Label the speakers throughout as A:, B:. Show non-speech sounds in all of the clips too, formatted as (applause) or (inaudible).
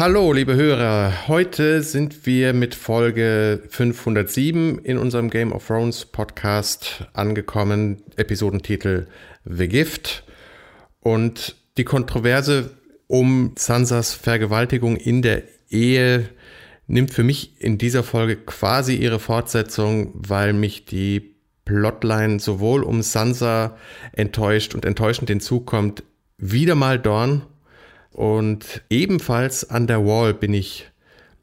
A: hallo liebe Hörer. Heute sind wir mit Folge 507 in unserem Game of Thrones Podcast angekommen. Episodentitel The Gift. Und die Kontroverse um Sansas Vergewaltigung in der Ehe nimmt für mich in dieser Folge quasi ihre Fortsetzung, weil mich die Plotline sowohl um Sansa enttäuscht und enttäuschend hinzukommt, wieder mal Dorn und ebenfalls an der Wall bin ich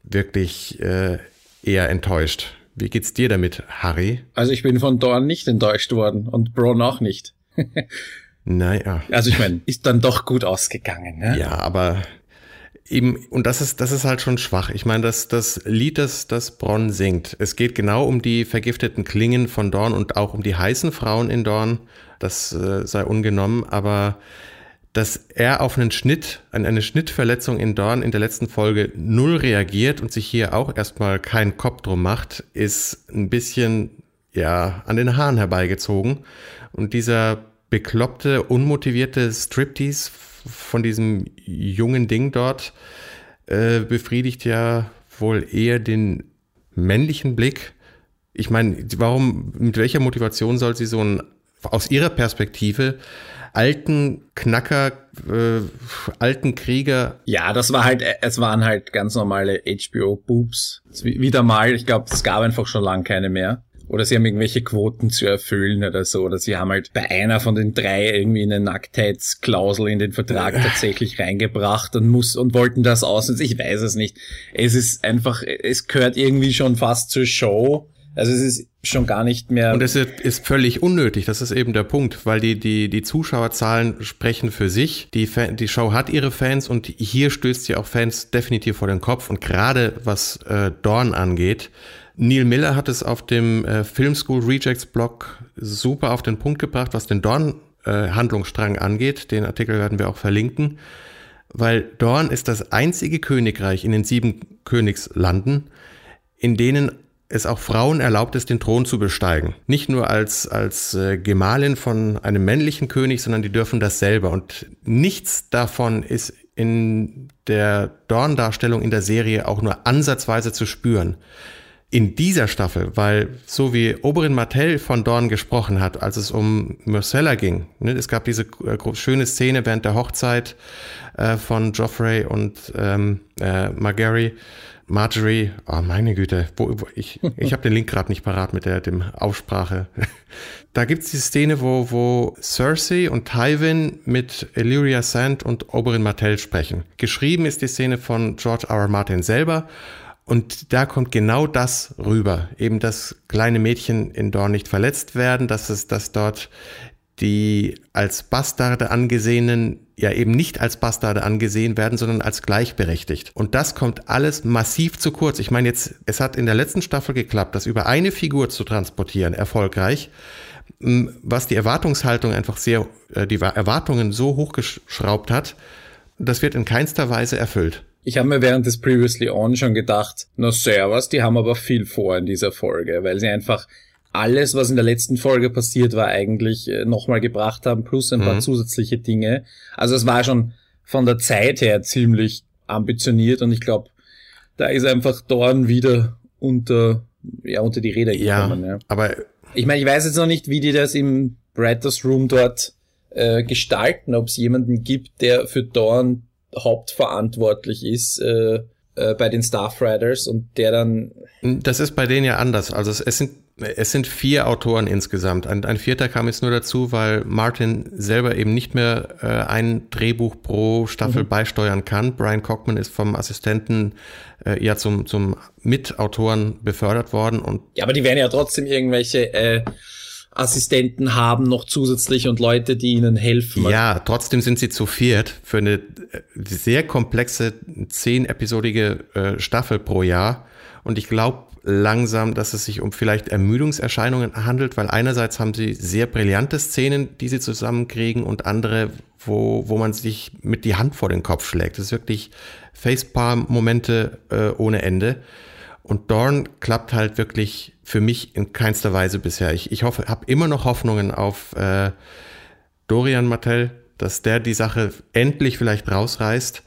A: wirklich äh, eher enttäuscht. Wie geht's dir damit, Harry?
B: Also ich bin von Dorn nicht enttäuscht worden und Bron auch nicht. (laughs)
A: naja.
B: Also ich meine, ist dann doch gut ausgegangen, ne?
A: Ja, aber eben, und das ist, das ist halt schon schwach. Ich meine, das, das Lied, das, das Bronn singt, es geht genau um die vergifteten Klingen von Dorn und auch um die heißen Frauen in Dorn. Das äh, sei ungenommen, aber dass er auf einen Schnitt, an eine Schnittverletzung in Dorn in der letzten Folge null reagiert und sich hier auch erstmal keinen Kopf drum macht, ist ein bisschen, ja, an den Haaren herbeigezogen. Und dieser bekloppte, unmotivierte Striptease von diesem jungen Ding dort äh, befriedigt ja wohl eher den männlichen Blick. Ich meine, warum, mit welcher Motivation soll sie so ein, aus ihrer Perspektive, alten Knacker, äh, alten Krieger.
B: Ja, das war halt, es waren halt ganz normale HBO-Boobs. Wieder mal, ich glaube, es gab einfach schon lange keine mehr. Oder sie haben irgendwelche Quoten zu erfüllen oder so. Oder sie haben halt bei einer von den drei irgendwie eine Nacktheitsklausel in den Vertrag (laughs) tatsächlich reingebracht und muss und wollten das aus. Ich weiß es nicht. Es ist einfach, es gehört irgendwie schon fast zur Show. Also es ist schon gar nicht mehr.
A: Und es ist völlig unnötig, das ist eben der Punkt, weil die, die, die Zuschauerzahlen sprechen für sich. Die, Fan, die Show hat ihre Fans und hier stößt sie auch Fans definitiv vor den Kopf. Und gerade was äh, Dorn angeht, Neil Miller hat es auf dem äh, Film School Rejects Blog super auf den Punkt gebracht, was den Dorn-Handlungsstrang äh, angeht. Den Artikel werden wir auch verlinken. Weil Dorn ist das einzige Königreich in den sieben Königslanden, in denen es auch Frauen erlaubt ist, den Thron zu besteigen. Nicht nur als, als äh, Gemahlin von einem männlichen König, sondern die dürfen das selber. Und nichts davon ist in der Dorn-Darstellung in der Serie auch nur ansatzweise zu spüren. In dieser Staffel, weil so wie Oberin Martell von Dorn gesprochen hat, als es um Myrcella ging, ne, es gab diese äh, schöne Szene während der Hochzeit äh, von Joffrey und ähm, äh, Margery, Marjorie, oh meine Güte, wo, wo ich, ich habe den Link gerade nicht parat mit der dem Aussprache. (laughs) da gibt's die Szene, wo, wo Cersei und Tywin mit Illyria Sand und Oberyn Martell sprechen. Geschrieben ist die Szene von George R. R. Martin selber. Und da kommt genau das rüber. Eben, dass kleine Mädchen in Dorn nicht verletzt werden, dass es, dass dort die als Bastarde angesehenen ja eben nicht als Bastarde angesehen werden, sondern als gleichberechtigt. Und das kommt alles massiv zu kurz. Ich meine jetzt, es hat in der letzten Staffel geklappt, das über eine Figur zu transportieren, erfolgreich, was die Erwartungshaltung einfach sehr, äh, die Erwartungen so hochgeschraubt hat, das wird in keinster Weise erfüllt.
B: Ich habe mir während des Previously On schon gedacht, na servus, die haben aber viel vor in dieser Folge, weil sie einfach alles, was in der letzten Folge passiert war, eigentlich äh, nochmal gebracht haben, plus ein mhm. paar zusätzliche Dinge. Also es war schon von der Zeit her ziemlich ambitioniert und ich glaube, da ist einfach Dorn wieder unter, ja, unter die Räder gekommen. Ja, ja.
A: aber
B: ich meine, ich weiß jetzt noch nicht, wie die das im Writers Room dort äh, gestalten, ob es jemanden gibt, der für Dorn hauptverantwortlich ist, äh, äh, bei den Starfighters und der dann.
A: Das ist bei denen ja anders. Also es, es sind es sind vier Autoren insgesamt. Ein, ein, vierter kam jetzt nur dazu, weil Martin selber eben nicht mehr äh, ein Drehbuch pro Staffel mhm. beisteuern kann. Brian Cockman ist vom Assistenten äh, ja zum, zum Mitautoren befördert worden. Und
B: ja, aber die werden ja trotzdem irgendwelche äh, Assistenten haben noch zusätzlich und Leute, die ihnen helfen.
A: Ja, trotzdem sind sie zu viert für eine äh, sehr komplexe zehn-episodige äh, Staffel pro Jahr. Und ich glaube, langsam, dass es sich um vielleicht Ermüdungserscheinungen handelt, weil einerseits haben sie sehr brillante Szenen, die sie zusammenkriegen und andere, wo, wo man sich mit die Hand vor den Kopf schlägt. Das ist wirklich Facepalm-Momente äh, ohne Ende. Und Dorn klappt halt wirklich für mich in keinster Weise bisher. Ich, ich hoffe, habe immer noch Hoffnungen auf äh, Dorian Martell, dass der die Sache endlich vielleicht rausreißt.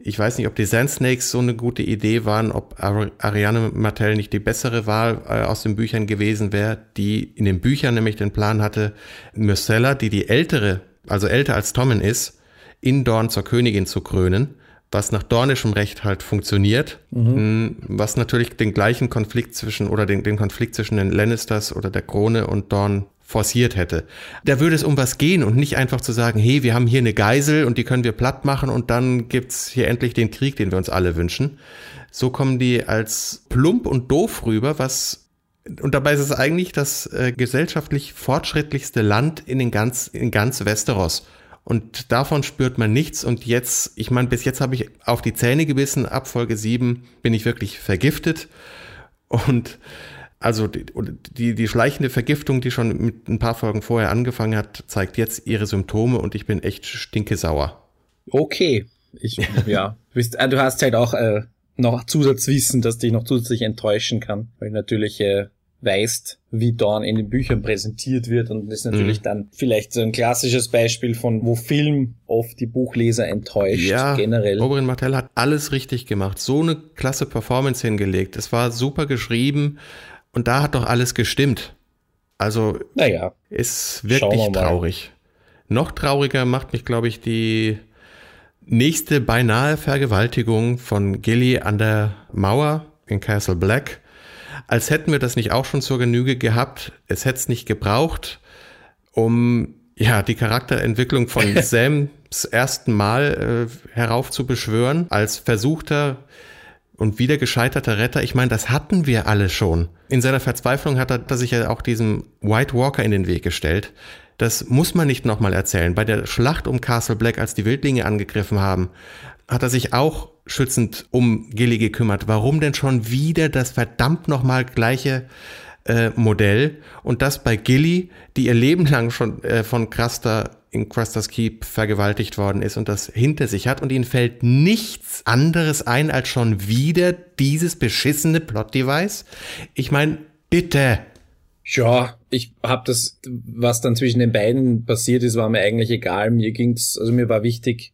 A: Ich weiß nicht, ob die Sand Snakes so eine gute Idee waren, ob Ariane Martell nicht die bessere Wahl äh, aus den Büchern gewesen wäre, die in den Büchern nämlich den Plan hatte, Myrcella, die die ältere, also älter als Tommen ist, in Dorn zur Königin zu krönen, was nach dornischem Recht halt funktioniert, mhm. was natürlich den gleichen Konflikt zwischen oder den, den Konflikt zwischen den Lannisters oder der Krone und Dorn forciert hätte. Da würde es um was gehen und nicht einfach zu sagen, hey, wir haben hier eine Geisel und die können wir platt machen und dann gibt's hier endlich den Krieg, den wir uns alle wünschen. So kommen die als plump und doof rüber, was und dabei ist es eigentlich das äh, gesellschaftlich fortschrittlichste Land in den ganz in ganz Westeros. Und davon spürt man nichts. Und jetzt, ich meine, bis jetzt habe ich auf die Zähne gebissen. Ab Folge 7 bin ich wirklich vergiftet. Und also die, die, die schleichende Vergiftung, die schon mit ein paar Folgen vorher angefangen hat, zeigt jetzt ihre Symptome und ich bin echt stinkesauer.
B: Okay. Ich, (laughs) ja. Äh, du hast halt auch äh, noch Zusatzwissen, das dich noch zusätzlich enttäuschen kann, weil natürlich äh, weißt, wie Dawn in den Büchern präsentiert wird und das ist natürlich mhm. dann vielleicht so ein klassisches Beispiel von, wo Film oft die Buchleser enttäuscht,
A: ja, generell. Oberyn Martell hat alles richtig gemacht, so eine klasse Performance hingelegt, es war super geschrieben, und da hat doch alles gestimmt. Also
B: naja,
A: ist wirklich traurig. Noch trauriger macht mich, glaube ich, die nächste beinahe Vergewaltigung von Gilly an der Mauer in Castle Black. Als hätten wir das nicht auch schon zur Genüge gehabt. Es hätte es nicht gebraucht, um ja die Charakterentwicklung von (laughs) Sams ersten Mal äh, heraufzubeschwören als versuchter und wieder gescheiterter Retter, ich meine, das hatten wir alle schon. In seiner Verzweiflung hat er, sich ja auch diesem White Walker in den Weg gestellt. Das muss man nicht nochmal erzählen. Bei der Schlacht um Castle Black, als die Wildlinge angegriffen haben, hat er sich auch schützend um Gilly gekümmert. Warum denn schon wieder das verdammt nochmal gleiche äh, Modell? Und das bei Gilly, die ihr Leben lang schon äh, von Craster in Crusters Keep vergewaltigt worden ist und das hinter sich hat und ihnen fällt nichts anderes ein als schon wieder dieses beschissene Plot-Device. Ich meine, bitte.
B: Ja, ich hab das, was dann zwischen den beiden passiert ist, war mir eigentlich egal. Mir ging's, also mir war wichtig,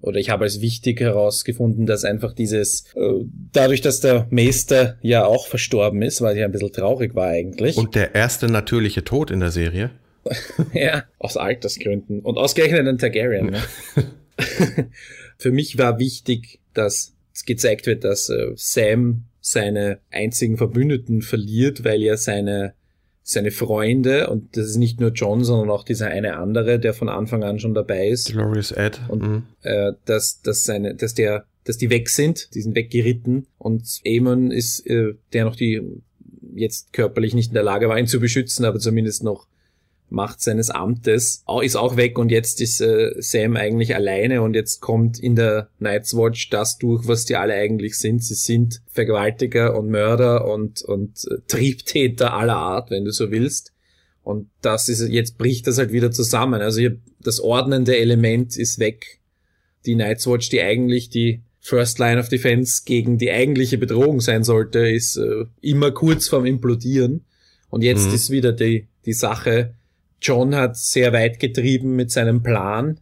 B: oder ich habe als wichtig herausgefunden, dass einfach dieses, äh, dadurch, dass der Meister ja auch verstorben ist, weil ich ein bisschen traurig war eigentlich.
A: Und der erste natürliche Tod in der Serie. (laughs)
B: ja, aus Altersgründen. Und ausgerechnet ein Targaryen. Ne? (laughs) Für mich war wichtig, dass es gezeigt wird, dass äh, Sam seine einzigen Verbündeten verliert, weil er seine seine Freunde und das ist nicht nur John, sondern auch dieser eine andere, der von Anfang an schon dabei ist.
A: Glorious Ed.
B: Und mhm. äh, dass, dass seine, dass der, dass die weg sind, die sind weggeritten und Aemon ist, äh, der noch die jetzt körperlich nicht in der Lage war, ihn zu beschützen, aber zumindest noch Macht seines Amtes ist auch weg und jetzt ist äh, Sam eigentlich alleine und jetzt kommt in der Night's Watch das durch, was die alle eigentlich sind. Sie sind Vergewaltiger und Mörder und, und äh, Triebtäter aller Art, wenn du so willst. Und das ist, jetzt bricht das halt wieder zusammen. Also hier, das ordnende Element ist weg. Die Night's Watch, die eigentlich die First Line of Defense gegen die eigentliche Bedrohung sein sollte, ist äh, immer kurz vorm Implodieren. Und jetzt mhm. ist wieder die, die Sache, John hat sehr weit getrieben mit seinem Plan.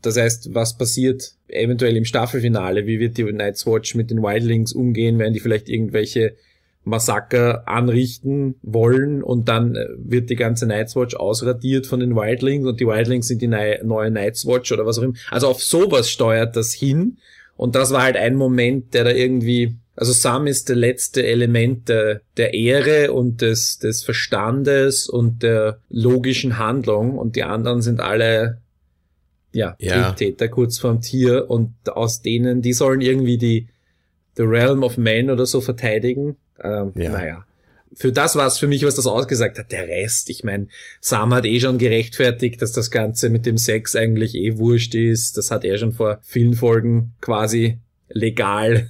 B: Das heißt, was passiert eventuell im Staffelfinale? Wie wird die Night's Watch mit den Wildlings umgehen? Werden die vielleicht irgendwelche Massaker anrichten wollen und dann äh, wird die ganze Night's Watch ausradiert von den Wildlings und die Wildlings sind die neue Night's Watch oder was auch immer. Also auf sowas steuert das hin und das war halt ein Moment, der da irgendwie also Sam ist der letzte Element der, der Ehre und des, des Verstandes und der logischen Handlung und die anderen sind alle ja, ja. Triebtäter kurz vorm Tier und aus denen, die sollen irgendwie die The Realm of Man oder so verteidigen. Ähm, ja. Naja. Für das war es für mich, was das ausgesagt hat. Der Rest, ich meine, Sam hat eh schon gerechtfertigt, dass das Ganze mit dem Sex eigentlich eh wurscht ist. Das hat er schon vor vielen Folgen quasi legal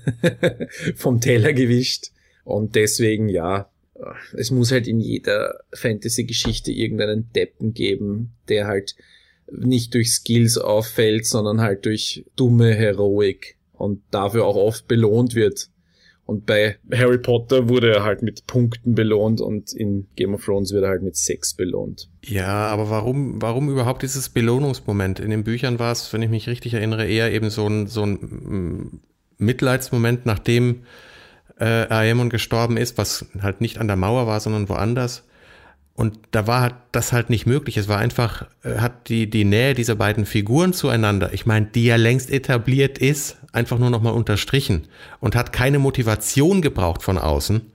B: (laughs) vom Teller gewischt. Und deswegen, ja, es muss halt in jeder Fantasy-Geschichte irgendeinen Deppen geben, der halt nicht durch Skills auffällt, sondern halt durch dumme Heroik und dafür auch oft belohnt wird. Und bei Harry Potter wurde er halt mit Punkten belohnt und in Game of Thrones wird er halt mit Sex belohnt.
A: Ja, aber warum, warum überhaupt dieses Belohnungsmoment? In den Büchern war es, wenn ich mich richtig erinnere, eher eben so ein, so ein mm, Mitleidsmoment, nachdem äh, Aemon gestorben ist, was halt nicht an der Mauer war, sondern woanders. Und da war das halt nicht möglich. Es war einfach, äh, hat die, die Nähe dieser beiden Figuren zueinander, ich meine, die ja längst etabliert ist, einfach nur nochmal unterstrichen und hat keine Motivation gebraucht von außen.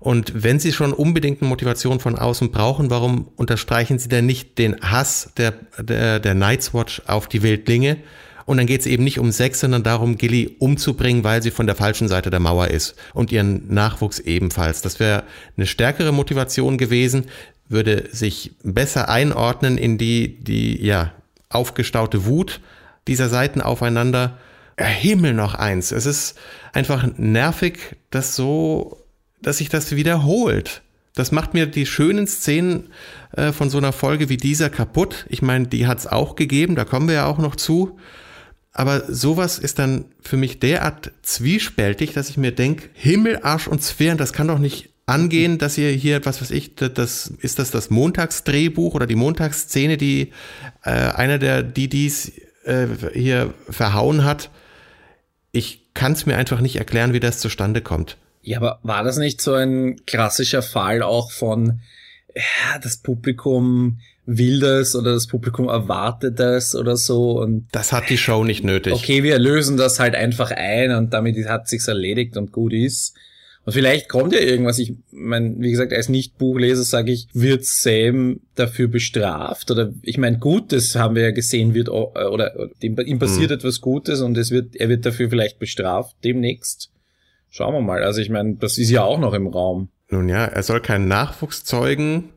A: Und wenn sie schon unbedingt eine Motivation von außen brauchen, warum unterstreichen sie denn nicht den Hass der, der, der Night's Watch auf die Wildlinge? Und dann geht es eben nicht um Sex, sondern darum, Gilly umzubringen, weil sie von der falschen Seite der Mauer ist. Und ihren Nachwuchs ebenfalls. Das wäre eine stärkere Motivation gewesen, würde sich besser einordnen in die, die, ja, aufgestaute Wut dieser Seiten aufeinander Himmel noch eins. Es ist einfach nervig, dass so, dass sich das wiederholt. Das macht mir die schönen Szenen äh, von so einer Folge wie dieser kaputt. Ich meine, die hat es auch gegeben, da kommen wir ja auch noch zu. Aber sowas ist dann für mich derart zwiespältig, dass ich mir denke, Himmel, Arsch und Sphären, das kann doch nicht angehen, dass ihr hier, was weiß ich, das ist das das Montagsdrehbuch oder die Montagsszene, die äh, einer der dies äh, hier verhauen hat ich kann es mir einfach nicht erklären, wie das zustande kommt.
B: Ja, aber war das nicht so ein klassischer Fall auch von, ja, das Publikum will das oder das Publikum erwartet das oder so und
A: das hat die Show nicht nötig.
B: Okay, wir lösen das halt einfach ein und damit hat sich's erledigt und gut ist. Und vielleicht kommt ja irgendwas. Ich meine, wie gesagt, als Nicht-Buchleser sage ich, wird Sam dafür bestraft? Oder ich meine, Gutes haben wir ja gesehen, wird oder ihm, passiert mhm. etwas Gutes und es wird, er wird dafür vielleicht bestraft demnächst. Schauen wir mal. Also ich meine, das ist ja auch noch im Raum.
A: Nun ja, er soll keinen Nachwuchs zeugen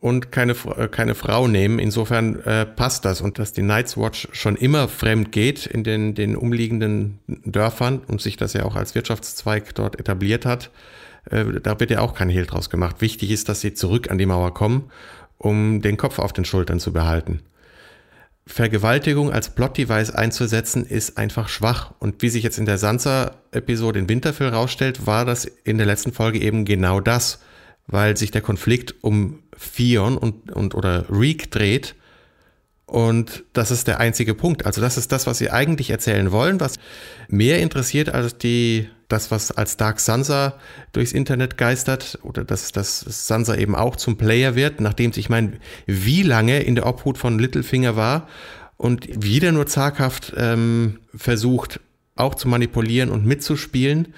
A: und keine, äh, keine Frau nehmen. Insofern äh, passt das. Und dass die Night's Watch schon immer fremd geht in den, den umliegenden Dörfern und sich das ja auch als Wirtschaftszweig dort etabliert hat, äh, da wird ja auch kein Hehl draus gemacht. Wichtig ist, dass sie zurück an die Mauer kommen, um den Kopf auf den Schultern zu behalten. Vergewaltigung als Plot-Device einzusetzen, ist einfach schwach. Und wie sich jetzt in der Sansa-Episode in Winterfell rausstellt, war das in der letzten Folge eben genau das weil sich der Konflikt um Fion und, und oder Reek dreht. Und das ist der einzige Punkt. Also das ist das, was sie eigentlich erzählen wollen, was mehr interessiert als die, das, was als Dark Sansa durchs Internet geistert oder dass, dass Sansa eben auch zum Player wird, nachdem sich mein, wie lange in der Obhut von Littlefinger war und wieder nur zaghaft ähm, versucht, auch zu manipulieren und mitzuspielen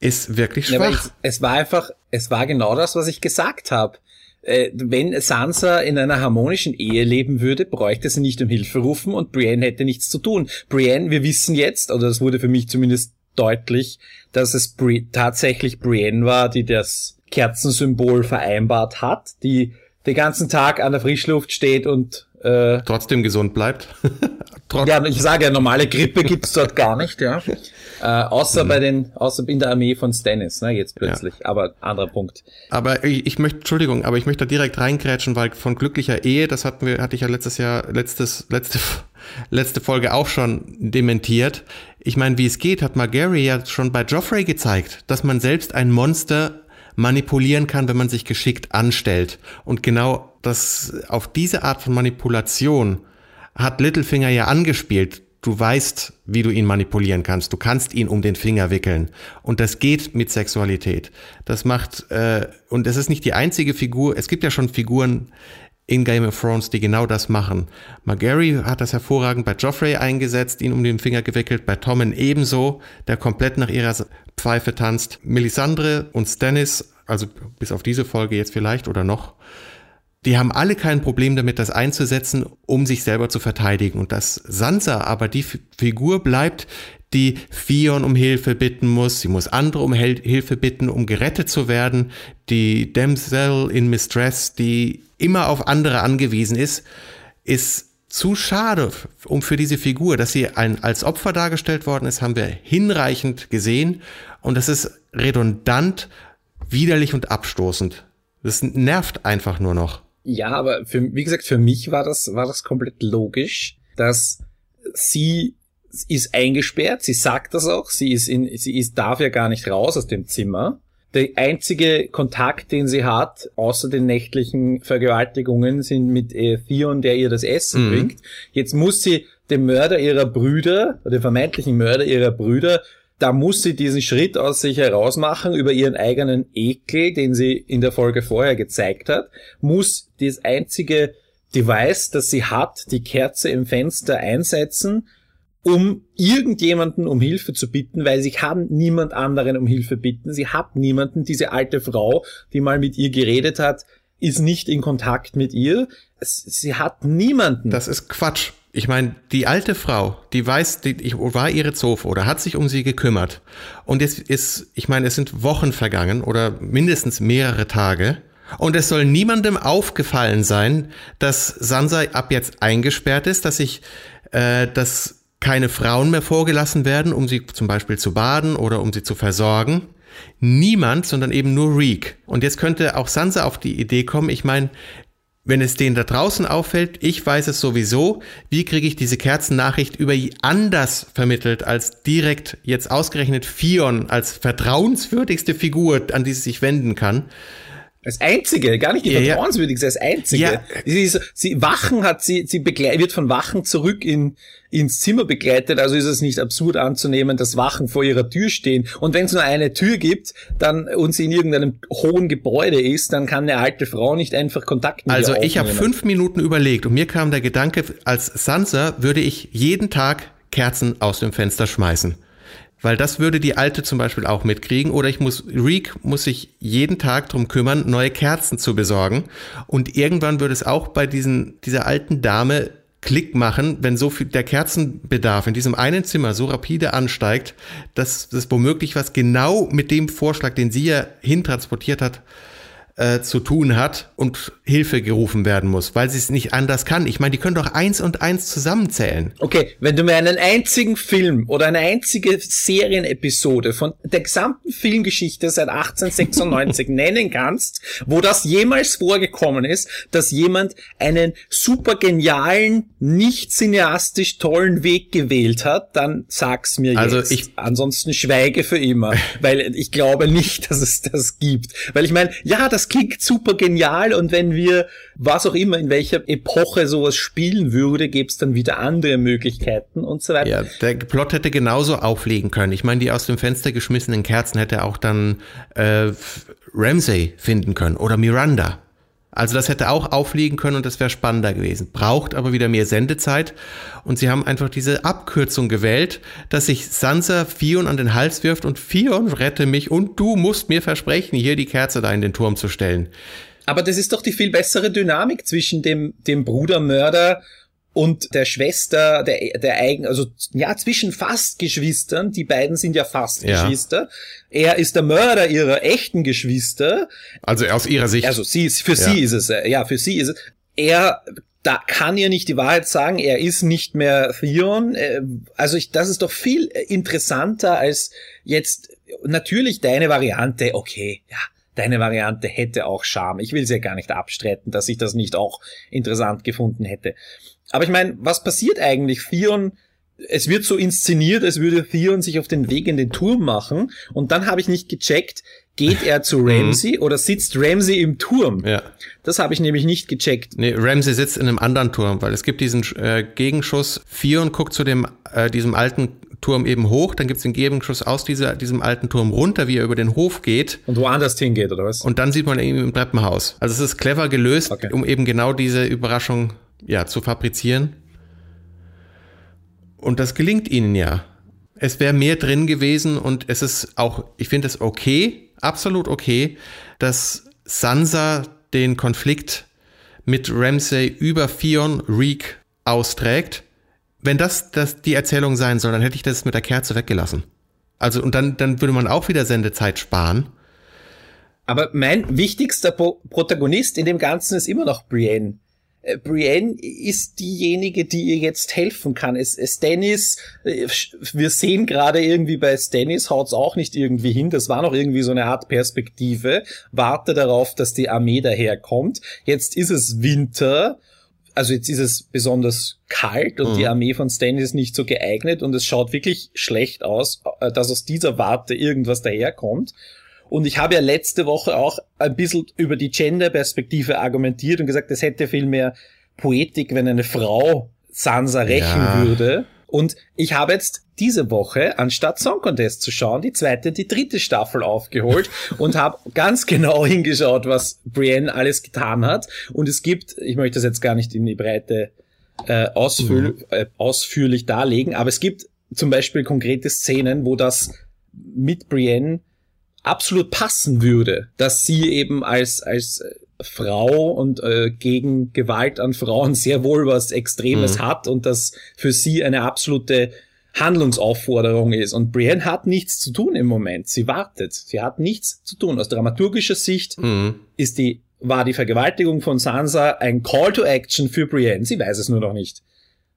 A: ist wirklich schwach. Ja,
B: es war einfach, es war genau das, was ich gesagt habe. Äh, wenn Sansa in einer harmonischen Ehe leben würde, bräuchte sie nicht um Hilfe rufen und Brienne hätte nichts zu tun. Brienne, wir wissen jetzt, oder das wurde für mich zumindest deutlich, dass es Bri tatsächlich Brienne war, die das Kerzensymbol vereinbart hat, die den ganzen Tag an der Frischluft steht und
A: äh, trotzdem gesund bleibt. (laughs)
B: ja, ich sage ja, normale Grippe gibt's dort gar nicht, ja. Äh, außer mhm. bei den, außer in der Armee von Stannis, ne, jetzt plötzlich. Ja. Aber anderer Punkt.
A: Aber ich, ich möchte, Entschuldigung, aber ich möchte da direkt reingrätschen, weil von glücklicher Ehe, das hatten wir, hatte ich ja letztes Jahr, letztes, letzte, (laughs) letzte Folge auch schon dementiert. Ich meine, wie es geht, hat Margery ja schon bei Joffrey gezeigt, dass man selbst ein Monster manipulieren kann, wenn man sich geschickt anstellt. Und genau das, auf diese Art von Manipulation hat Littlefinger ja angespielt. Du weißt, wie du ihn manipulieren kannst. Du kannst ihn um den Finger wickeln. Und das geht mit Sexualität. Das macht, äh, und es ist nicht die einzige Figur. Es gibt ja schon Figuren in Game of Thrones, die genau das machen. Margery hat das hervorragend bei Joffrey eingesetzt, ihn um den Finger gewickelt, bei Tommen ebenso, der komplett nach ihrer Pfeife tanzt. Melisandre und Stannis, also bis auf diese Folge jetzt vielleicht oder noch, die haben alle kein Problem damit, das einzusetzen, um sich selber zu verteidigen. Und dass Sansa aber die Figur bleibt, die Fion um Hilfe bitten muss, sie muss andere um Hilfe bitten, um gerettet zu werden, die Damsel in Mistress, die immer auf andere angewiesen ist, ist zu schade um für diese Figur, dass sie ein, als Opfer dargestellt worden ist, haben wir hinreichend gesehen und das ist redundant, widerlich und abstoßend. Das nervt einfach nur noch.
B: Ja, aber für, wie gesagt, für mich war das, war das komplett logisch, dass sie ist eingesperrt, sie sagt das auch, sie ist in, sie ist, darf ja gar nicht raus aus dem Zimmer. Der einzige Kontakt, den sie hat, außer den nächtlichen Vergewaltigungen, sind mit äh, Theon, der ihr das Essen mhm. bringt. Jetzt muss sie dem Mörder ihrer Brüder, oder dem vermeintlichen Mörder ihrer Brüder, da muss sie diesen Schritt aus sich herausmachen über ihren eigenen Ekel, den sie in der Folge vorher gezeigt hat, muss das einzige Device, das sie hat, die Kerze im Fenster einsetzen, um irgendjemanden um Hilfe zu bitten, weil sie kann niemand anderen um Hilfe bitten. Sie hat niemanden. Diese alte Frau, die mal mit ihr geredet hat, ist nicht in Kontakt mit ihr. Sie hat niemanden.
A: Das ist Quatsch. Ich meine, die alte Frau, die weiß, die, ich war ihre Zofe oder hat sich um sie gekümmert. Und jetzt ist, ich meine, es sind Wochen vergangen oder mindestens mehrere Tage. Und es soll niemandem aufgefallen sein, dass Sansa ab jetzt eingesperrt ist, dass ich, äh, dass keine Frauen mehr vorgelassen werden, um sie zum Beispiel zu baden oder um sie zu versorgen. Niemand, sondern eben nur Reek. Und jetzt könnte auch Sansa auf die Idee kommen, ich meine, wenn es denen da draußen auffällt, ich weiß es sowieso, wie kriege ich diese Kerzennachricht über anders vermittelt als direkt jetzt ausgerechnet Fion als vertrauenswürdigste Figur, an die sie sich wenden kann.
B: Als einzige, gar nicht die ja, vertrauenswürdigste, als einzige. Ja. Sie, ist, sie Wachen hat sie, sie wird von Wachen zurück in, ins Zimmer begleitet, also ist es nicht absurd anzunehmen, dass Wachen vor ihrer Tür stehen. Und wenn es nur eine Tür gibt, dann und sie in irgendeinem hohen Gebäude ist, dann kann eine alte Frau nicht einfach Kontakt
A: mit Also ich habe fünf Minuten überlegt und mir kam der Gedanke, als Sansa würde ich jeden Tag Kerzen aus dem Fenster schmeißen. Weil das würde die alte zum Beispiel auch mitkriegen. Oder ich muss, Reek muss sich jeden Tag drum kümmern, neue Kerzen zu besorgen. Und irgendwann würde es auch bei diesen, dieser alten Dame Klick machen, wenn so viel der Kerzenbedarf in diesem einen Zimmer so rapide ansteigt, dass das womöglich was genau mit dem Vorschlag, den sie ja hintransportiert hat, äh, zu tun hat und Hilfe gerufen werden muss, weil sie es nicht anders kann. Ich meine, die können doch eins und eins zusammenzählen.
B: Okay, wenn du mir einen einzigen Film oder eine einzige Serienepisode von der gesamten Filmgeschichte seit 1896 (laughs) nennen kannst, wo das jemals vorgekommen ist, dass jemand einen super genialen, nicht cineastisch tollen Weg gewählt hat, dann sag's mir
A: also jetzt. Ich,
B: Ansonsten schweige für immer, (laughs) weil ich glaube nicht, dass es das gibt. Weil ich meine, ja, das klingt super genial und wenn wir, was auch immer, in welcher Epoche sowas spielen würde, gäbe es dann wieder andere Möglichkeiten und so weiter.
A: Ja, der Plot hätte genauso auflegen können. Ich meine, die aus dem Fenster geschmissenen Kerzen hätte auch dann äh, Ramsay finden können oder Miranda. Also das hätte auch aufliegen können und das wäre spannender gewesen. Braucht aber wieder mehr Sendezeit und sie haben einfach diese Abkürzung gewählt, dass sich Sansa Fion an den Hals wirft und Fion rette mich und du musst mir versprechen, hier die Kerze da in den Turm zu stellen.
B: Aber das ist doch die viel bessere Dynamik zwischen dem, dem Brudermörder und der Schwester, der, der eigen, also ja, zwischen fast Geschwistern, die beiden sind ja fast ja. Geschwister. Er ist der Mörder ihrer echten Geschwister.
A: Also aus ihrer Sicht.
B: Also sie, für ja. sie ist es, ja, für sie ist es. Er da kann ihr nicht die Wahrheit sagen, er ist nicht mehr Theon. Äh, also ich, das ist doch viel interessanter als jetzt natürlich deine Variante, okay, ja, deine Variante hätte auch Charme. Ich will sie ja gar nicht abstreiten, dass ich das nicht auch interessant gefunden hätte. Aber ich meine, was passiert eigentlich? Theon, es wird so inszeniert, als würde Theon sich auf den Weg in den Turm machen. Und dann habe ich nicht gecheckt, geht er zu mhm. Ramsey oder sitzt Ramsey im Turm?
A: Ja.
B: Das habe ich nämlich nicht gecheckt.
A: Nee, Ramsey sitzt in einem anderen Turm, weil es gibt diesen äh, Gegenschuss. Theon guckt zu dem, äh, diesem alten Turm eben hoch, dann gibt's den Gegenschuss aus dieser, diesem alten Turm runter, wie er über den Hof geht.
B: Und woanders hingeht, oder was?
A: Und dann sieht man ihn im Treppenhaus. Also es ist clever gelöst, okay. um eben genau diese Überraschung ja, zu fabrizieren. Und das gelingt ihnen ja. Es wäre mehr drin gewesen und es ist auch, ich finde es okay, absolut okay, dass Sansa den Konflikt mit Ramsay über Fion Reek austrägt. Wenn das, das die Erzählung sein soll, dann hätte ich das mit der Kerze weggelassen. Also, und dann, dann würde man auch wieder Sendezeit sparen.
B: Aber mein wichtigster Pro Protagonist in dem Ganzen ist immer noch Brienne. Äh, Brienne ist diejenige, die ihr jetzt helfen kann. Es, Stannis, äh, wir sehen gerade irgendwie bei Stannis haut's auch nicht irgendwie hin. Das war noch irgendwie so eine Art Perspektive. Warte darauf, dass die Armee daherkommt. Jetzt ist es Winter. also jetzt ist es besonders kalt und mhm. die Armee von Stannis ist nicht so geeignet und es schaut wirklich schlecht aus, äh, dass aus dieser Warte irgendwas daherkommt. Und ich habe ja letzte Woche auch ein bisschen über die Gender-Perspektive argumentiert und gesagt, es hätte viel mehr Poetik, wenn eine Frau Sansa rächen ja. würde. Und ich habe jetzt diese Woche, anstatt Song Contest zu schauen, die zweite die dritte Staffel aufgeholt (laughs) und habe ganz genau hingeschaut, was Brienne alles getan hat. Und es gibt, ich möchte das jetzt gar nicht in die Breite äh, ausführ mhm. äh, ausführlich darlegen, aber es gibt zum Beispiel konkrete Szenen, wo das mit Brienne absolut passen würde, dass sie eben als, als Frau und äh, gegen Gewalt an Frauen (laughs) sehr wohl was Extremes mhm. hat und das für sie eine absolute Handlungsaufforderung ist. Und Brienne hat nichts zu tun im Moment. Sie wartet. Sie hat nichts zu tun. Aus dramaturgischer Sicht mhm. ist die, war die Vergewaltigung von Sansa ein Call to Action für Brienne. Sie weiß es nur noch nicht.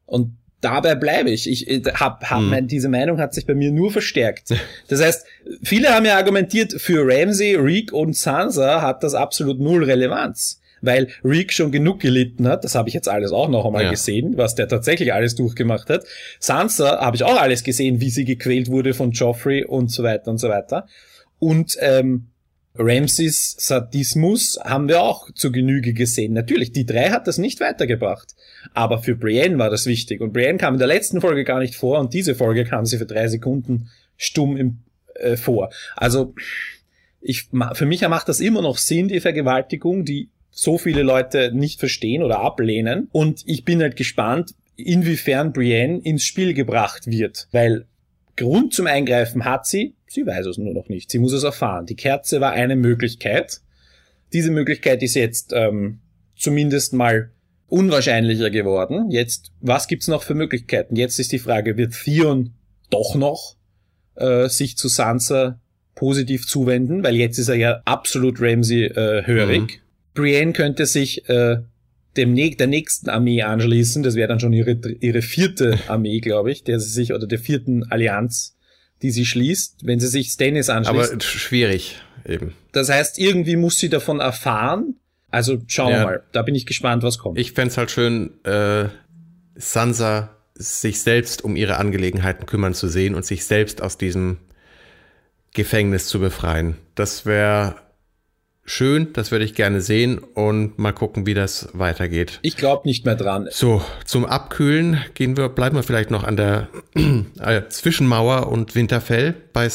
B: Und dabei bleibe ich. Ich äh, hab, hab mhm. diese Meinung hat sich bei mir nur verstärkt. (laughs) Das heißt, viele haben ja argumentiert, für Ramsey, Reek und Sansa hat das absolut null Relevanz. Weil Reek schon genug gelitten hat, das habe ich jetzt alles auch noch einmal ja. gesehen, was der tatsächlich alles durchgemacht hat. Sansa habe ich auch alles gesehen, wie sie gequält wurde von Joffrey und so weiter und so weiter. Und ähm, Ramses Sadismus haben wir auch zu Genüge gesehen. Natürlich, die drei hat das nicht weitergebracht. Aber für Brienne war das wichtig. Und Brienne kam in der letzten Folge gar nicht vor und diese Folge kam sie für drei Sekunden stumm im, äh, vor. Also, ich, für mich macht das immer noch Sinn, die Vergewaltigung, die so viele Leute nicht verstehen oder ablehnen. Und ich bin halt gespannt, inwiefern Brienne ins Spiel gebracht wird. Weil Grund zum Eingreifen hat sie, sie weiß es nur noch nicht. Sie muss es erfahren. Die Kerze war eine Möglichkeit. Diese Möglichkeit ist jetzt ähm, zumindest mal unwahrscheinlicher geworden. Jetzt, was gibt's noch für Möglichkeiten? Jetzt ist die Frage, wird Theon doch noch äh, sich zu Sansa positiv zuwenden? Weil jetzt ist er ja absolut Ramsey äh, hörig. Mhm. Brienne könnte sich äh, dem der nächsten Armee anschließen. Das wäre dann schon ihre, ihre vierte Armee, glaube ich, der sie sich, oder der vierten Allianz, die sie schließt, wenn sie sich Stannis anschließt.
A: Aber schwierig, eben.
B: Das heißt, irgendwie muss sie davon erfahren. Also schauen ja. wir mal. Da bin ich gespannt, was kommt.
A: Ich fände halt schön, äh, Sansa sich selbst um ihre Angelegenheiten kümmern zu sehen und sich selbst aus diesem Gefängnis zu befreien. Das wäre schön, das würde ich gerne sehen und mal gucken, wie das weitergeht.
B: Ich glaube nicht mehr dran.
A: So, zum Abkühlen gehen wir, bleiben wir vielleicht noch an der (clears throat) äh, Zwischenmauer und Winterfell bei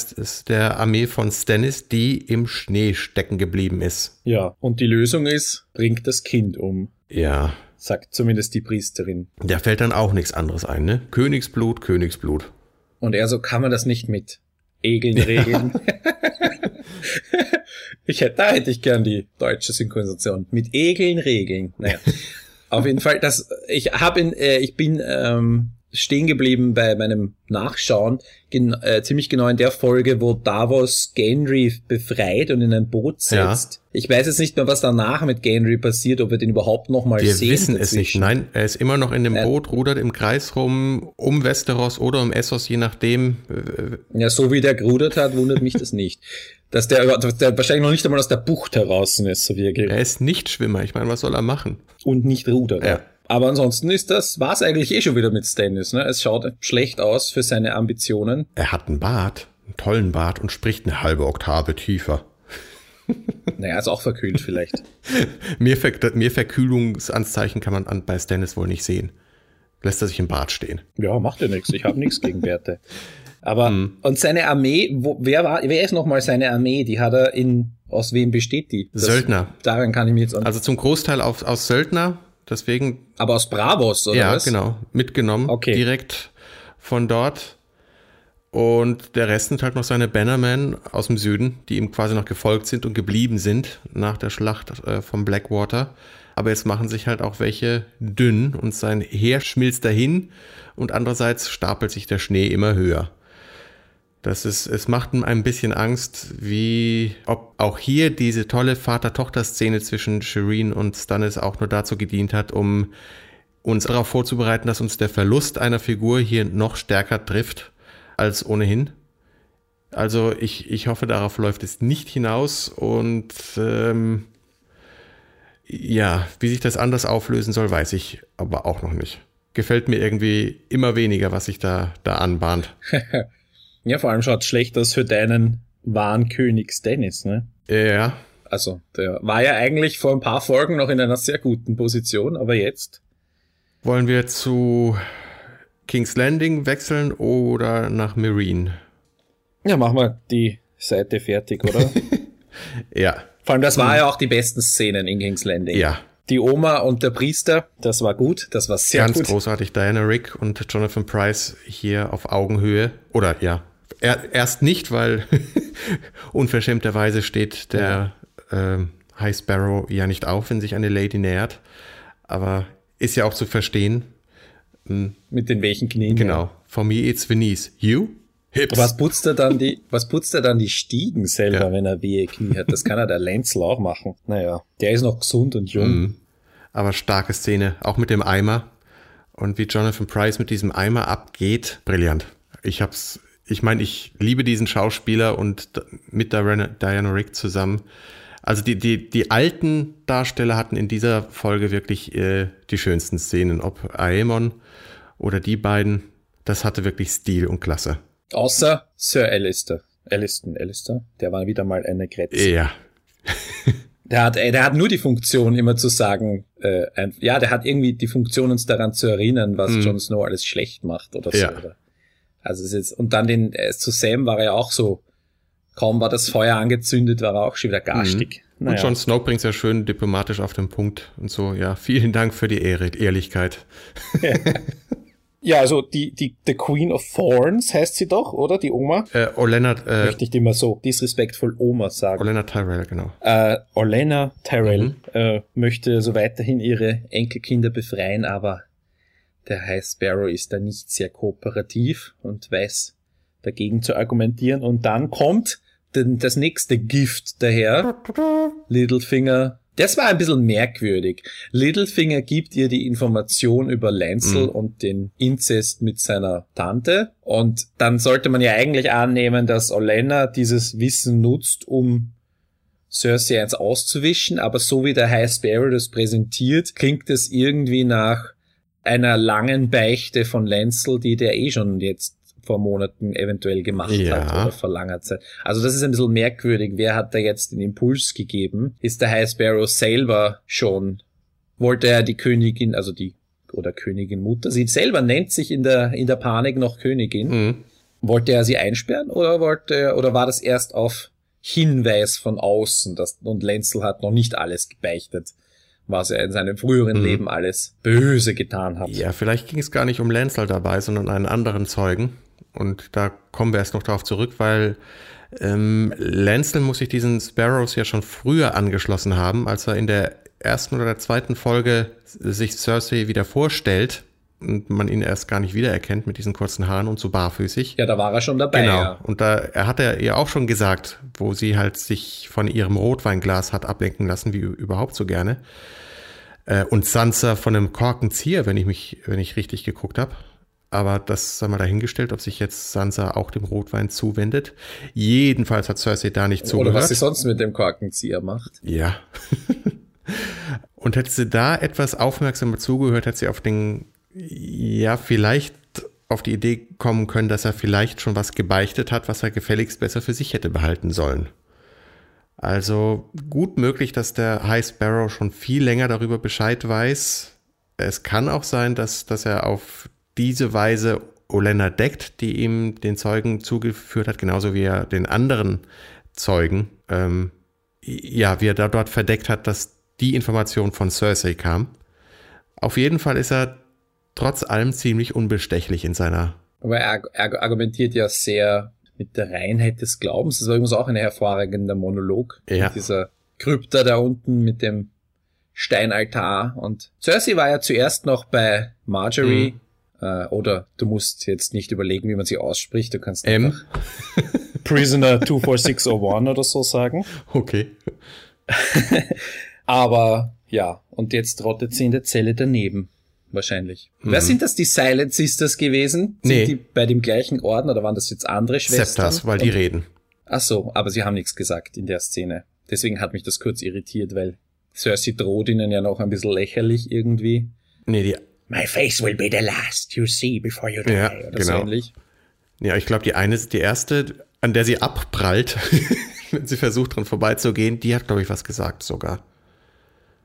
A: der Armee von Stannis, die im Schnee stecken geblieben ist.
B: Ja, und die Lösung ist, bringt das Kind um.
A: Ja.
B: Sagt zumindest die Priesterin.
A: Da fällt dann auch nichts anderes ein, ne? Königsblut, Königsblut.
B: Und er so kann man das nicht mit Egeln regeln. (laughs) (laughs) (laughs) Ich hätte, da hätte ich gern die deutsche Synchronisation. Mit Egeln, Regeln. Naja. Auf jeden Fall, das, ich habe in, äh, ich bin ähm, stehen geblieben bei meinem Nachschauen, gen, äh, ziemlich genau in der Folge, wo Davos Gendry befreit und in ein Boot setzt. Ja. Ich weiß jetzt nicht mehr, was danach mit Gendry passiert, ob wir den überhaupt noch mal
A: wir
B: sehen.
A: Wir wissen dazwischen. es nicht. Nein, er ist immer noch in dem äh, Boot, rudert im Kreis rum, um Westeros oder um Essos, je nachdem.
B: Ja, so wie der gerudert hat, wundert mich das nicht. (laughs) Dass der, dass der wahrscheinlich noch nicht einmal aus der Bucht heraus ist, so wie er geht.
A: Er ist nicht Schwimmer. Ich meine, was soll er machen?
B: Und nicht rudern. Ja. Aber ansonsten ist das, war es eigentlich eh schon wieder mit Stannis. Ne? Es schaut schlecht aus für seine Ambitionen.
A: Er hat einen Bart, einen tollen Bart und spricht eine halbe Oktave tiefer. (laughs)
B: Naja, ist auch verkühlt vielleicht. (laughs)
A: mehr, Ver mehr Verkühlungsanzeichen kann man an, bei Stannis wohl nicht sehen. Lässt er sich im Bart stehen.
B: Ja, macht ja nichts. Ich habe nichts gegen Bärte. (laughs) Aber, mhm. und seine Armee, wo, wer war, wer ist nochmal seine Armee? Die hat er in, aus wem besteht die?
A: Das, Söldner.
B: Daran kann ich mich jetzt
A: an. Also zum Großteil auf, aus Söldner, Deswegen.
B: Aber aus Bravos, oder
A: ja,
B: was?
A: Genau. Mitgenommen. Okay. Direkt von dort. Und der Rest sind halt noch seine Bannermen aus dem Süden, die ihm quasi noch gefolgt sind und geblieben sind nach der Schlacht äh, vom Blackwater. Aber jetzt machen sich halt auch welche dünn und sein Heer schmilzt dahin und andererseits stapelt sich der Schnee immer höher. Das ist, es macht ein bisschen Angst, wie, ob auch hier diese tolle Vater-Tochter-Szene zwischen Shireen und Stannis auch nur dazu gedient hat, um uns darauf vorzubereiten, dass uns der Verlust einer Figur hier noch stärker trifft als ohnehin. Also ich, ich hoffe, darauf läuft es nicht hinaus und ähm, Ja, wie sich das anders auflösen soll, weiß ich aber auch noch nicht. Gefällt mir irgendwie immer weniger, was sich da, da anbahnt. (laughs)
B: ja, vor allem schaut es schlecht aus für deinen wahren König Dennis, ne?
A: Ja.
B: Also, der war ja eigentlich vor ein paar Folgen noch in einer sehr guten Position, aber jetzt.
A: Wollen wir zu King's Landing wechseln oder nach Marine?
B: Ja, machen wir die Seite fertig, oder? (laughs)
A: ja.
B: Vor allem, das war ja auch die besten Szenen in King's Landing.
A: Ja.
B: Die Oma und der Priester, das war gut, das war sehr
A: Ganz
B: gut.
A: Ganz großartig. Diana Rick und Jonathan Price hier auf Augenhöhe. Oder ja, erst nicht, weil (laughs) unverschämterweise steht der äh, High Sparrow ja nicht auf, wenn sich eine Lady nähert. Aber ist ja auch zu verstehen.
B: Hm. Mit den welchen Knien.
A: Genau. Ja. For me it's Venice. You?
B: Hips. Was putzt er dann die, was putzt er dann die Stiegen selber, ja. wenn er wehe Knie hat? Das kann er der Lenzel auch machen. Naja, der ist noch gesund und jung. Mhm.
A: Aber starke Szene, auch mit dem Eimer. Und wie Jonathan Price mit diesem Eimer abgeht, brillant. Ich hab's, ich meine, ich liebe diesen Schauspieler und mit Diana Rick zusammen. Also die, die, die alten Darsteller hatten in dieser Folge wirklich äh, die schönsten Szenen. Ob Aemon oder die beiden, das hatte wirklich Stil und Klasse.
B: Außer Sir Alistair. Aliston, Alistair, der war wieder mal eine Grätze.
A: Ja. (laughs)
B: der hat, der hat nur die Funktion, immer zu sagen, äh, ein, ja, der hat irgendwie die Funktion, uns daran zu erinnern, was mm. Jon Snow alles schlecht macht oder so. Ja. Also es ist jetzt, und dann den, äh, zu Sam war er auch so, kaum war das Feuer angezündet, war er auch schon wieder garstig.
A: Mm. Naja. Und Jon Snow bringt es ja schön diplomatisch auf den Punkt und so, ja, vielen Dank für die Ehre, Ehrlichkeit. (laughs)
B: Ja, also die, die The Queen of Thorns heißt sie doch, oder? Die Oma?
A: Äh, Olena,
B: äh, Möchte ich immer so disrespektvoll Oma sagen.
A: Olena Tyrell, genau.
B: Äh, Olena Tyrell mhm. äh, möchte so weiterhin ihre Enkelkinder befreien, aber der High Sparrow ist da nicht sehr kooperativ und weiß dagegen zu argumentieren. Und dann kommt das nächste Gift daher. Littlefinger das war ein bisschen merkwürdig. Littlefinger gibt ihr die Information über Lancel mhm. und den Inzest mit seiner Tante. Und dann sollte man ja eigentlich annehmen, dass Olenna dieses Wissen nutzt, um Cersei eins auszuwischen. Aber so wie der High Sparrow das präsentiert, klingt es irgendwie nach einer langen Beichte von Lancel, die der eh schon jetzt vor Monaten eventuell gemacht ja. hat oder vor langer Zeit. Also das ist ein bisschen merkwürdig. Wer hat da jetzt den Impuls gegeben? Ist der High Sparrow selber schon, wollte er die Königin, also die, oder Königin Mutter, sie selber nennt sich in der, in der Panik noch Königin. Mhm. Wollte er sie einsperren oder wollte er, oder war das erst auf Hinweis von außen, dass, und Lenzel hat noch nicht alles gebeichtet was er in seinem früheren mhm. Leben alles böse getan hat.
A: Ja, vielleicht ging es gar nicht um Lenzel dabei, sondern einen anderen Zeugen. Und da kommen wir erst noch darauf zurück, weil ähm, Lancel muss sich diesen Sparrows ja schon früher angeschlossen haben, als er in der ersten oder der zweiten Folge sich Cersei wieder vorstellt und man ihn erst gar nicht wiedererkennt mit diesen kurzen Haaren und so barfüßig.
B: Ja, da war er schon dabei.
A: Genau.
B: Ja.
A: Und da er hat er ihr auch schon gesagt, wo sie halt sich von ihrem Rotweinglas hat ablenken lassen, wie überhaupt so gerne. Äh, und Sansa von einem Korkenzieher, wenn ich mich, wenn ich richtig geguckt habe. Aber das sei mal dahingestellt, ob sich jetzt Sansa auch dem Rotwein zuwendet. Jedenfalls hat Cersei da nicht zugehört.
B: Oder was sie sonst mit dem Korkenzieher macht.
A: Ja. (laughs) Und hätte sie da etwas aufmerksamer zugehört, hätte sie auf den, ja, vielleicht auf die Idee kommen können, dass er vielleicht schon was gebeichtet hat, was er gefälligst besser für sich hätte behalten sollen. Also gut möglich, dass der High Sparrow schon viel länger darüber Bescheid weiß. Es kann auch sein, dass, dass er auf diese Weise Olenna deckt, die ihm den Zeugen zugeführt hat, genauso wie er den anderen Zeugen, ähm, ja, wie er da dort verdeckt hat, dass die Information von Cersei kam. Auf jeden Fall ist er trotz allem ziemlich unbestechlich in seiner.
B: Aber er, er argumentiert ja sehr mit der Reinheit des Glaubens. Das war übrigens auch ein hervorragender Monolog. Ja. Mit dieser Krypta da unten mit dem Steinaltar. Und Cersei war ja zuerst noch bei Marjorie. Mhm äh, oder du musst jetzt nicht überlegen, wie man sie ausspricht. Du kannst
A: M. (laughs)
B: Prisoner 24601 oder so sagen.
A: Okay. (laughs)
B: Aber ja, und jetzt trottet sie in der Zelle daneben. Wahrscheinlich. Mhm. Wer sind das, die Silent Sisters gewesen? Sind
A: nee.
B: die bei dem gleichen Orden oder waren das jetzt andere Schwestern?
A: Septas, weil die reden.
B: Ach so, aber sie haben nichts gesagt in der Szene. Deswegen hat mich das kurz irritiert, weil Cersei droht ihnen ja noch ein bisschen lächerlich irgendwie.
A: Nee, die.
B: My face will be the last you see before you die.
A: Ja,
B: oder
A: genau.
B: so ähnlich.
A: Ja, ich glaube, die eine, die erste, an der sie abprallt, (laughs) wenn sie versucht, dran vorbeizugehen, die hat, glaube ich, was gesagt sogar.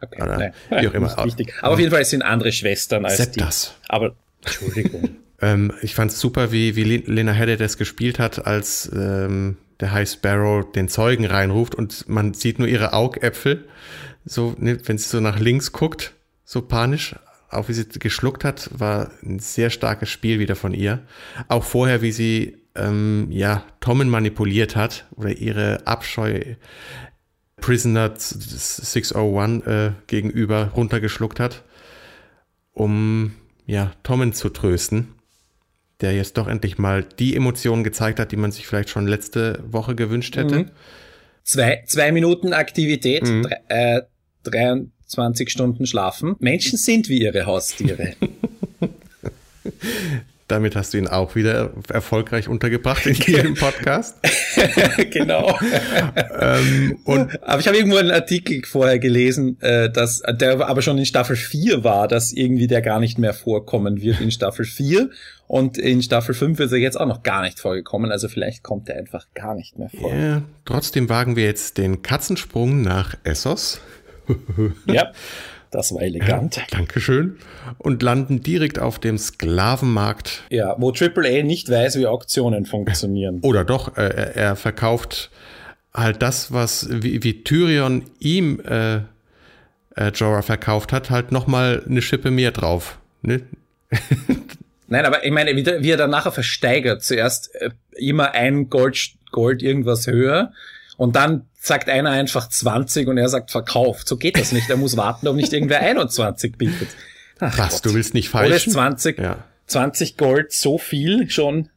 B: Okay,
A: Oder
B: nein,
A: wie auch immer.
B: wichtig. Aber auf jeden Fall es sind andere Schwestern als die.
A: Septas.
B: Aber Entschuldigung. (laughs)
A: Ähm, ich fand es super, wie, wie Le- Lena Headey das gespielt hat, als ähm, der High Sparrow den Zeugen reinruft und man sieht nur ihre Augäpfel, so, ne, wenn sie so nach links guckt, so panisch, auch wie sie geschluckt hat, war ein sehr starkes Spiel wieder von ihr. Auch vorher, wie sie ähm, ja Tommen manipuliert hat oder ihre Abscheu Prisoner 601 äh, gegenüber runtergeschluckt hat, um ja Tommen zu trösten der jetzt doch endlich mal die Emotionen gezeigt hat, die man sich vielleicht schon letzte Woche gewünscht hätte.
B: Mhm. Zwei, zwei Minuten Aktivität,
A: Mhm.
B: drei, äh, 23 Stunden schlafen. Menschen sind wie ihre Haustiere. (laughs)
A: Damit hast du ihn auch wieder erfolgreich untergebracht in (laughs) diesem Podcast. (laughs)
B: genau.
A: ähm, und
B: Aber ich habe irgendwo einen Artikel vorher gelesen, äh, dass der aber schon in Staffel 4 war, dass irgendwie der gar nicht mehr vorkommen wird in Staffel 4. Und in Staffel 5 ist er jetzt auch noch gar nicht vorgekommen. Also vielleicht kommt er einfach gar nicht mehr vor.
A: ja, trotzdem wagen wir jetzt den Katzensprung nach Essos.
B: Ja, (laughs) das war elegant.
A: Dankeschön. Und landen direkt auf dem Sklavenmarkt.
B: Ja, wo AAA nicht weiß, wie Auktionen funktionieren.
A: Oder doch, äh, er er verkauft halt das, was wie, wie Tyrion ihm äh, äh, Jorah verkauft hat, halt nochmal eine Schippe mehr drauf. Ne? (laughs)
B: Nein, aber ich meine, wie, der- wie er dann nachher versteigert. Zuerst äh, immer ein Gold, Gold irgendwas höher und dann sagt einer einfach 20 und er sagt verkauft. So geht das nicht. Er muss warten, ob nicht irgendwer 21 bietet. Ach
A: Was,
B: Gott.
A: du willst nicht
B: Oder
A: falsch?
B: 20,
A: Ja.
B: 20 Gold so viel schon,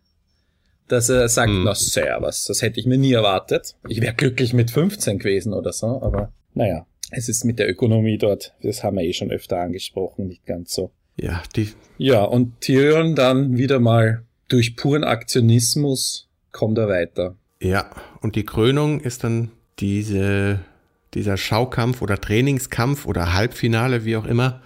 B: dass er sagt,
A: Hm.
B: na servus, das hätte ich mir nie erwartet. Ich wäre glücklich mit 15 gewesen oder so, aber naja, es ist mit der Ökonomie dort, das haben wir eh schon öfter angesprochen, nicht ganz so.
A: Ja, die,
B: Ja, und Tyrion dann wieder mal durch puren Aktionismus kommt er weiter.
A: ja, und die Krönung ist dann diese, dieser Schaukampf oder Trainingskampf oder Halbfinale, wie auch immer,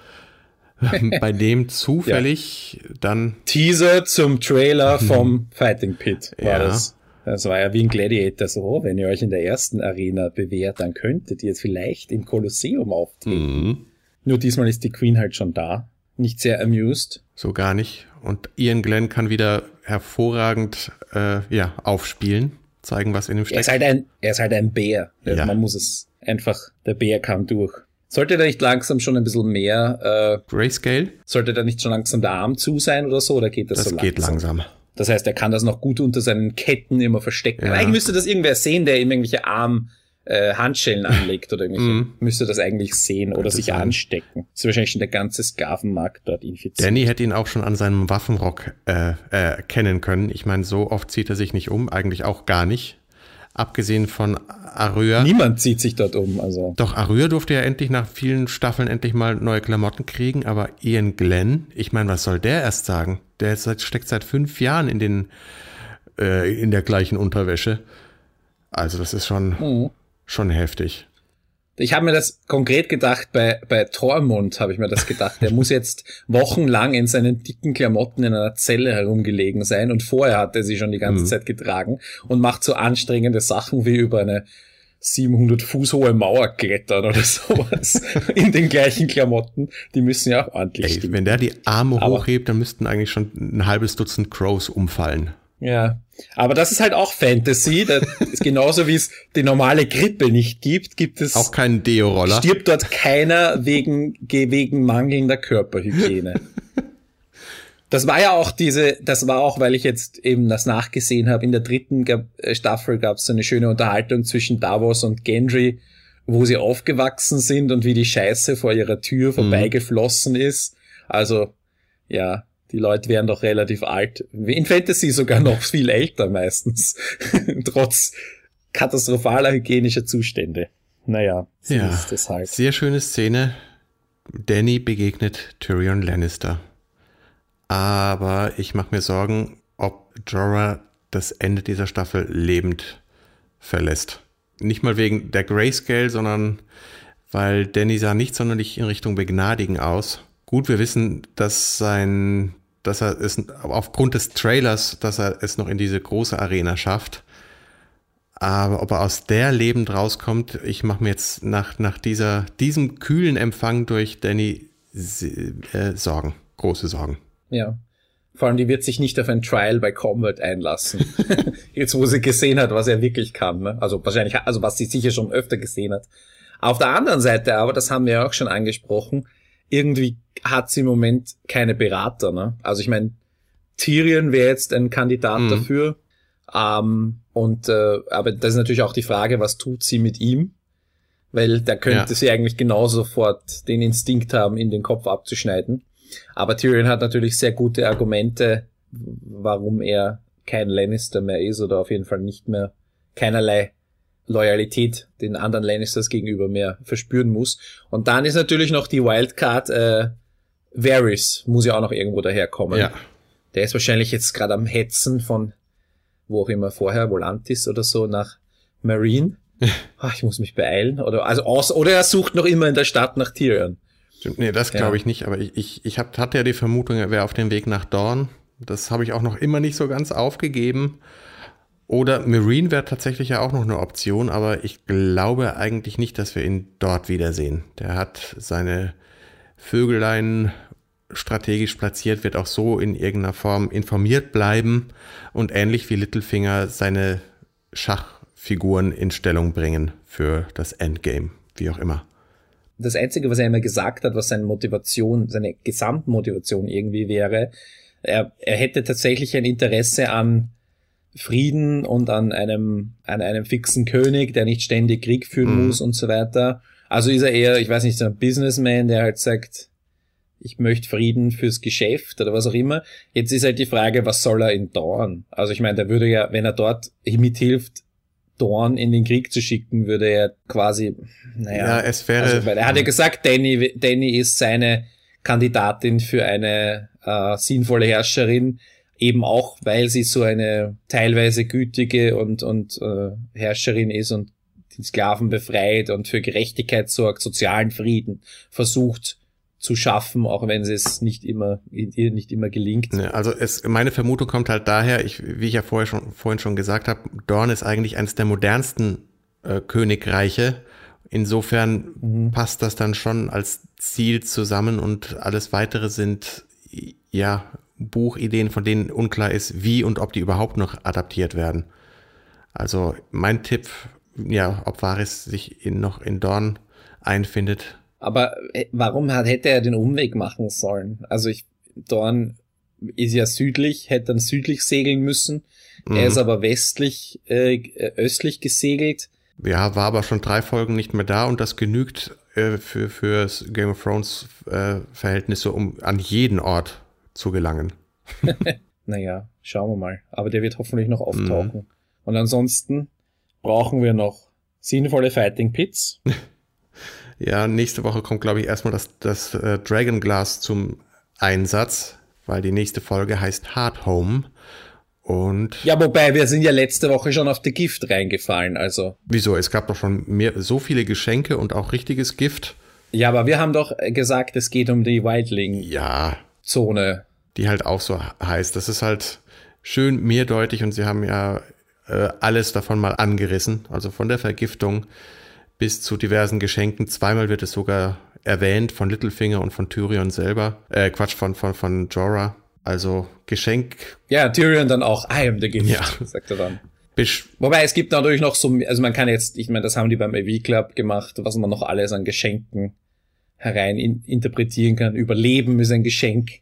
A: (laughs) bei dem zufällig dann,
B: Teaser zum Trailer (laughs) vom Fighting Pit war
A: Ja.
B: das. Das war ja wie ein Gladiator so, wenn ihr euch in der ersten Arena bewährt, dann könntet ihr jetzt vielleicht im Kolosseum auftreten.
A: mh,
B: Nur diesmal ist die Queen halt schon da. Nicht sehr amused.
A: so gar nicht. Und Ian Glenn kann wieder hervorragend äh, ja, aufspielen, zeigen, was in ihm
B: Er
A: steckt.
B: ist halt ein, er ist halt ein Bär.
A: Ja.
B: Man muss es einfach, der Bär kam durch. Sollte da nicht langsam schon ein bisschen mehr, äh,
A: Grayscale,
B: sollte da nicht schon langsam der Arm zu sein oder so, oder geht das,
A: das
B: so
A: geht langsam.
B: Das heißt, er kann das noch gut unter seinen Ketten immer verstecken.
A: Ja.
B: Aber eigentlich müsste das irgendwer sehen, der ihm irgendwelche Arm äh, Handschellen (laughs) anlegt oder irgendwelche,
A: Mhm.
B: müsste das eigentlich sehen oder sich
A: sein.
B: anstecken. Das ist wahrscheinlich schon der ganze Sklavenmarkt dort infiziert.
A: Danny hätte ihn auch schon an seinem Waffenrock äh, äh, kennen können. Ich meine, so oft zieht er sich nicht um, eigentlich auch gar nicht. Abgesehen von Arya.
B: Niemand zieht sich dort um, also.
A: Doch, Arya durfte ja endlich nach vielen Staffeln endlich mal neue Klamotten kriegen, aber Ian Glenn, ich meine, was soll der erst sagen? Der seit, steckt seit fünf Jahren in den äh, in der gleichen Unterwäsche. Also das ist schon,
B: Mhm.
A: Schon heftig.
B: Ich habe mir das konkret gedacht, bei, bei Tormund habe ich mir das gedacht. Der muss jetzt wochenlang in seinen dicken Klamotten in einer Zelle herumgelegen sein und vorher hat er sie schon die ganze
A: Mhm.
B: Zeit getragen und macht so anstrengende Sachen wie über eine 700 Fuß hohe Mauer klettern oder (laughs) sowas in den gleichen Klamotten. Die müssen ja auch ordentlich
A: Ey,
B: stimmen.
A: wenn der die Arme
B: Aber-
A: hochhebt, dann müssten eigentlich schon ein halbes Dutzend Crows umfallen.
B: Ja, aber das ist halt auch Fantasy. Das ist genauso wie es die normale Grippe nicht gibt, gibt es
A: Auch kein Deo-Roller.
B: stirbt dort keiner wegen, ge- wegen mangelnder Körperhygiene. (laughs) Das war ja auch diese, das war auch, weil ich jetzt eben das nachgesehen habe, in der dritten gab, äh, Staffel gab es so eine schöne Unterhaltung zwischen Davos und Gendry, wo sie aufgewachsen sind und wie die Scheiße vor ihrer Tür vorbeigeflossen ist. Also, ja, die Leute wären doch relativ alt. In Fantasy sogar noch viel älter meistens. (laughs) Trotz katastrophaler hygienischer Zustände. Naja, so
A: Ja,
B: ist es halt.
A: sehr schöne Szene. Danny begegnet Tyrion Lannister. Aber ich mache mir Sorgen, ob Jorah das Ende dieser Staffel lebend verlässt. Nicht mal wegen der Grayscale, sondern weil Danny sah nicht sonderlich in Richtung Begnadigen aus. Gut, wir wissen, dass sein, dass er es aufgrund des Trailers, dass er es noch in diese große Arena schafft. Aber ob er aus der lebend rauskommt, ich mache mir jetzt nach, nach dieser, diesem kühlen Empfang durch Danny äh, Sorgen, große Sorgen.
B: Ja. Vor allem, die wird sich nicht auf ein Trial bei Combat einlassen. (laughs) Jetzt, wo sie gesehen hat, was er wirklich kann. Ne? Also wahrscheinlich, also was sie sicher schon öfter gesehen hat. Auf der anderen Seite aber, das haben wir ja auch schon angesprochen, irgendwie hat sie im Moment keine Berater. Ne? Also ich meine, Tyrion wäre jetzt ein Kandidat mhm. dafür. Ähm, und äh, aber das ist natürlich auch die Frage, was tut sie mit ihm? Weil da könnte ja. sie eigentlich genau sofort den Instinkt haben, in den Kopf abzuschneiden. Aber Tyrion hat natürlich sehr gute Argumente, warum er kein Lannister mehr ist oder auf jeden Fall nicht mehr keinerlei Loyalität den anderen Lannisters gegenüber mehr verspüren muss. Und dann ist natürlich noch die Wildcard äh, Varys, muss ja auch noch irgendwo daherkommen. Ja. Der ist wahrscheinlich jetzt gerade am Hetzen von wo auch immer vorher, Volantis oder so, nach Marine. Ach, (laughs) ich muss mich beeilen. Oder, also aus, oder er sucht noch immer in der Stadt nach Tyrion.
A: Stimmt, nee, das glaube ich nicht, aber ich, ich, ich hab, hatte ja die Vermutung, er wäre auf dem Weg nach Dorn. Das habe ich auch noch immer nicht so ganz aufgegeben. Oder Marine wäre tatsächlich ja auch noch eine Option, aber ich glaube eigentlich nicht, dass wir ihn dort wiedersehen. Der hat seine Vögelein strategisch platziert, wird auch so in irgendeiner Form informiert bleiben und ähnlich wie Littlefinger seine Schachfiguren in Stellung bringen für das Endgame, wie auch immer
B: das Einzige, was er immer gesagt hat, was seine Motivation, seine Gesamtmotivation irgendwie wäre, er, er hätte tatsächlich ein Interesse an Frieden und an einem, an einem fixen König, der nicht ständig Krieg führen mhm. muss und so weiter. Also ist er eher, ich weiß nicht, so ein Businessman, der halt sagt, ich möchte Frieden fürs Geschäft oder was auch immer. Jetzt ist halt die Frage, was soll er in Dorn? Also ich meine, der würde ja, wenn er dort mithilft, Dorn in den Krieg zu schicken, würde er quasi, naja. Ja,
A: es wäre. Also,
B: weil er hat ja gesagt, Danny, Danny ist seine Kandidatin für eine äh, sinnvolle Herrscherin, eben auch, weil sie so eine teilweise gütige und, und äh, Herrscherin ist und die Sklaven befreit und für Gerechtigkeit sorgt, sozialen Frieden versucht zu schaffen, auch wenn es nicht immer ihr nicht immer gelingt.
A: Also es, meine Vermutung kommt halt daher, ich, wie ich ja vorher schon, vorhin schon gesagt habe, Dorn ist eigentlich eines der modernsten äh, Königreiche. Insofern mhm. passt das dann schon als Ziel zusammen und alles weitere sind ja Buchideen, von denen unklar ist, wie und ob die überhaupt noch adaptiert werden. Also mein Tipp, ja, ob Varys sich in, noch in Dorn einfindet,
B: aber äh, warum hat, hätte er den Umweg machen sollen? Also ich, Dorn ist ja südlich, hätte dann südlich segeln müssen. Mhm. Er ist aber westlich, äh, östlich gesegelt.
A: Ja, war aber schon drei Folgen nicht mehr da und das genügt äh, für, für Game of Thrones äh, Verhältnisse, um an jeden Ort zu gelangen. (laughs)
B: naja, schauen wir mal. Aber der wird hoffentlich noch auftauchen. Mhm. Und ansonsten brauchen wir noch sinnvolle Fighting Pits. (laughs)
A: Ja, nächste Woche kommt, glaube ich, erstmal das, das äh, Dragon Glass zum Einsatz, weil die nächste Folge heißt Hard Home. Und
B: ja, wobei wir sind ja letzte Woche schon auf die Gift reingefallen, also.
A: Wieso? Es gab doch schon mehr, so viele Geschenke und auch richtiges Gift.
B: Ja, aber wir haben doch gesagt, es geht um die Wildling.
A: Ja.
B: Zone.
A: Die halt auch so heißt. Das ist halt schön mehrdeutig und sie haben ja äh, alles davon mal angerissen. Also von der Vergiftung bis zu diversen Geschenken. Zweimal wird es sogar erwähnt von Littlefinger und von Tyrion selber. Äh, Quatsch, von, von, von Jorah. Also Geschenk.
B: Ja, Tyrion dann auch, I am the gift, ja. sagt er dann. Bisch. Wobei es gibt natürlich noch so, also man kann jetzt, ich meine, das haben die beim AV Club gemacht, was man noch alles an Geschenken herein in, interpretieren kann. Überleben ist ein Geschenk.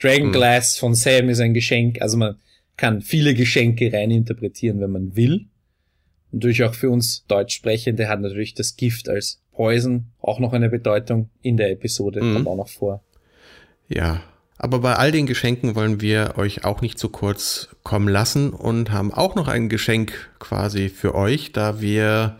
B: Dragon Glass hm. von Sam ist ein Geschenk. Also man kann viele Geschenke rein interpretieren, wenn man will natürlich auch für uns Deutschsprechende hat natürlich das Gift als Poison auch noch eine Bedeutung in der Episode, mhm. kommt auch noch vor.
A: Ja, aber bei all den Geschenken wollen wir euch auch nicht zu kurz kommen lassen und haben auch noch ein Geschenk quasi für euch, da wir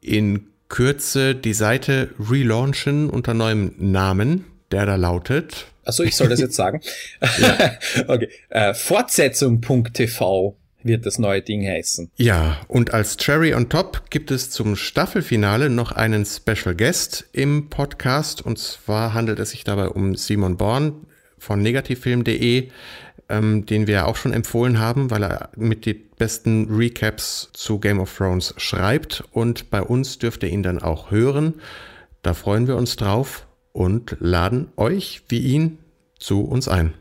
A: in Kürze die Seite relaunchen unter neuem Namen, der da lautet.
B: Achso, ich soll das jetzt sagen. (laughs) (laughs) okay. Äh, Fortsetzung.tv wird das neue Ding heißen.
A: Ja, und als Cherry on Top gibt es zum Staffelfinale noch einen Special Guest im Podcast. Und zwar handelt es sich dabei um Simon Born von negativfilm.de, ähm, den wir auch schon empfohlen haben, weil er mit die besten Recaps zu Game of Thrones schreibt. Und bei uns dürft ihr ihn dann auch hören. Da freuen wir uns drauf und laden euch wie ihn zu uns ein.